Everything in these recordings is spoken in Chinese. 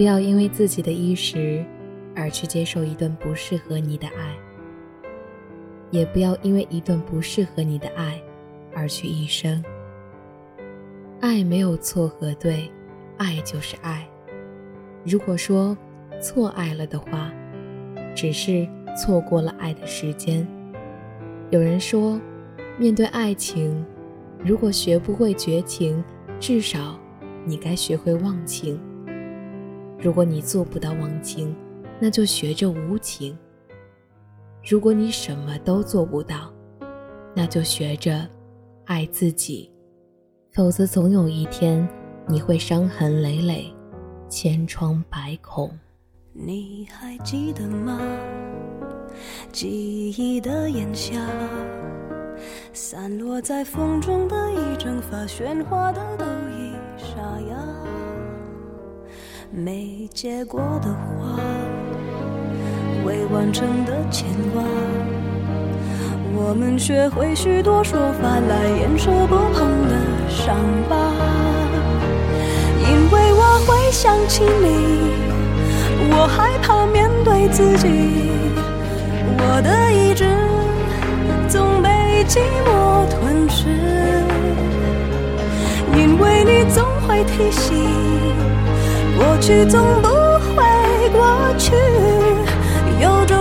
不要因为自己的一时而去接受一段不适合你的爱，也不要因为一段不适合你的爱而去一生。爱没有错和对，爱就是爱。如果说错爱了的话，只是错过了爱的时间。有人说，面对爱情，如果学不会绝情，至少你该学会忘情。如果你做不到忘情，那就学着无情。如果你什么都做不到，那就学着爱自己。否则，总有一天你会伤痕累累，千疮百孔。你还记得吗？记忆的炎夏，散落在风中的一整发，喧哗的都已沙哑。没结果的花，未完成的牵挂，我们学会许多说法来掩饰不碰的伤疤。因为我会想起你。我害怕面对自己，我的意志总被寂寞吞噬，因为你总会提醒，过去总不会过去，有种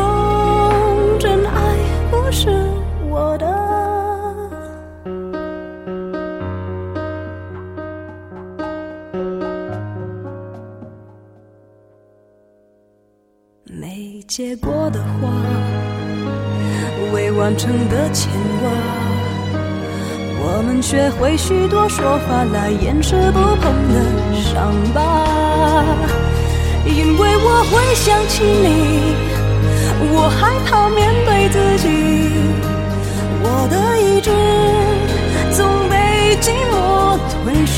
真爱不是我的。没。结果的花，未完成的牵挂，我们学会许多说法来掩饰不碰的伤疤。因为我会想起你，我害怕面对自己，我的意志总被寂寞吞噬。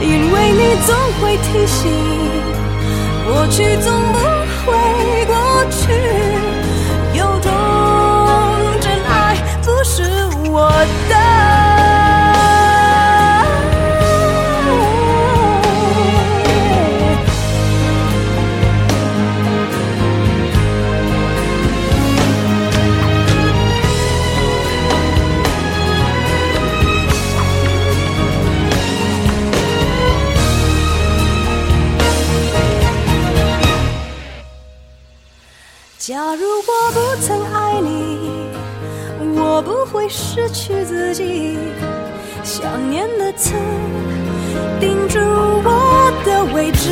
因为你总会提醒，过去总不。会过去，假如我不曾爱你，我不会失去自己。想念的刺钉住我的位置，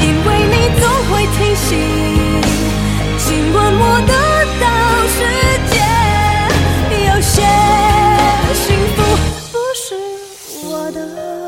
因为你总会提醒，尽管我得到世界，有些幸福不是我的。